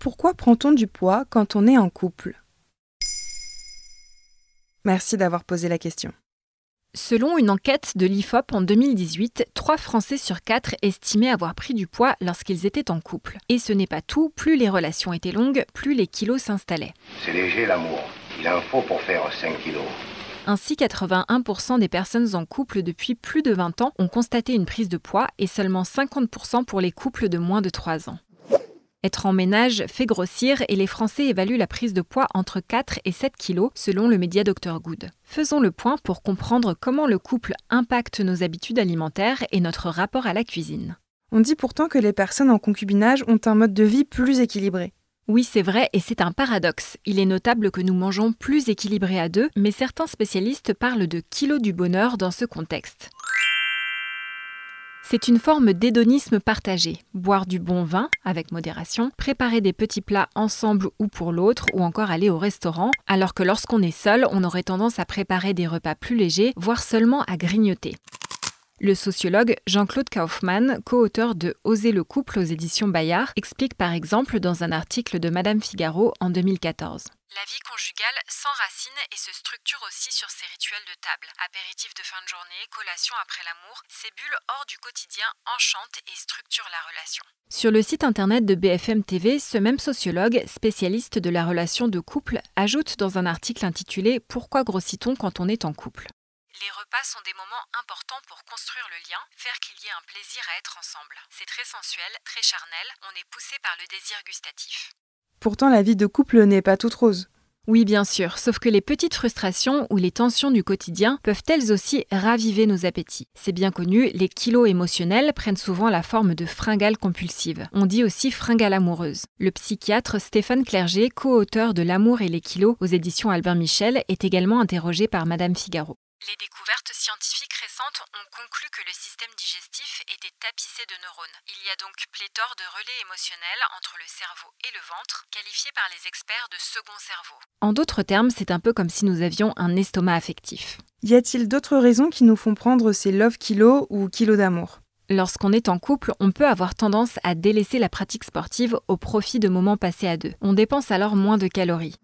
Pourquoi prend-on du poids quand on est en couple? Merci d'avoir posé la question. Selon une enquête de l'IFOP en 2018, 3 Français sur 4 estimaient avoir pris du poids lorsqu'ils étaient en couple. Et ce n'est pas tout, plus les relations étaient longues, plus les kilos s'installaient. C'est léger l'amour. Il en faut pour faire 5 kilos. Ainsi, 81% des personnes en couple depuis plus de 20 ans ont constaté une prise de poids et seulement 50% pour les couples de moins de 3 ans. Être en ménage fait grossir et les Français évaluent la prise de poids entre 4 et 7 kilos selon le média Dr Good. Faisons le point pour comprendre comment le couple impacte nos habitudes alimentaires et notre rapport à la cuisine. On dit pourtant que les personnes en concubinage ont un mode de vie plus équilibré. Oui, c'est vrai, et c'est un paradoxe. Il est notable que nous mangeons plus équilibré à deux, mais certains spécialistes parlent de kilos du bonheur dans ce contexte. C'est une forme d'hédonisme partagé. Boire du bon vin, avec modération, préparer des petits plats ensemble ou pour l'autre, ou encore aller au restaurant, alors que lorsqu'on est seul, on aurait tendance à préparer des repas plus légers, voire seulement à grignoter. Le sociologue Jean-Claude Kaufmann, co-auteur de Oser le couple aux éditions Bayard, explique par exemple dans un article de Madame Figaro en 2014. La vie conjugale s'enracine et se structure aussi sur ses rituels de table. Apéritifs de fin de journée, collation après l'amour, ces bulles hors du quotidien enchantent et structurent la relation. Sur le site internet de BFM TV, ce même sociologue, spécialiste de la relation de couple, ajoute dans un article intitulé Pourquoi grossit-on quand on est en couple? Les repas sont des moments importants pour construire le lien, faire qu'il y ait un plaisir à être ensemble. C'est très sensuel, très charnel, on est poussé par le désir gustatif. Pourtant, la vie de couple n'est pas toute rose. Oui, bien sûr, sauf que les petites frustrations ou les tensions du quotidien peuvent elles aussi raviver nos appétits. C'est bien connu, les kilos émotionnels prennent souvent la forme de fringales compulsives. On dit aussi fringales amoureuses. Le psychiatre Stéphane Clerget, co-auteur de L'amour et les kilos aux éditions Albin Michel, est également interrogé par Madame Figaro. Les découvertes scientifiques récentes ont conclu que le système digestif était tapissé de neurones. Il y a donc pléthore de relais émotionnels entre le cerveau et le ventre, qualifiés par les experts de second cerveau. En d'autres termes, c'est un peu comme si nous avions un estomac affectif. Y a-t-il d'autres raisons qui nous font prendre ces love kilos ou kilos d'amour? Lorsqu'on est en couple, on peut avoir tendance à délaisser la pratique sportive au profit de moments passés à deux. On dépense alors moins de calories.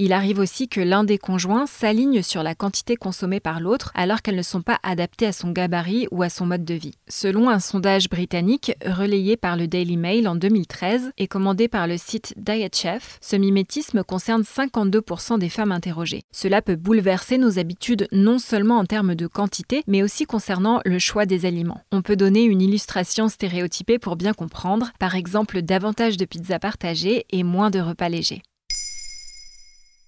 Il arrive aussi que l'un des conjoints s'aligne sur la quantité consommée par l'autre alors qu'elles ne sont pas adaptées à son gabarit ou à son mode de vie. Selon un sondage britannique relayé par le Daily Mail en 2013 et commandé par le site Diet Chef, ce mimétisme concerne 52% des femmes interrogées. Cela peut bouleverser nos habitudes non seulement en termes de quantité, mais aussi concernant le choix des aliments. On peut donner une illustration stéréotypée pour bien comprendre, par exemple davantage de pizzas partagées et moins de repas légers.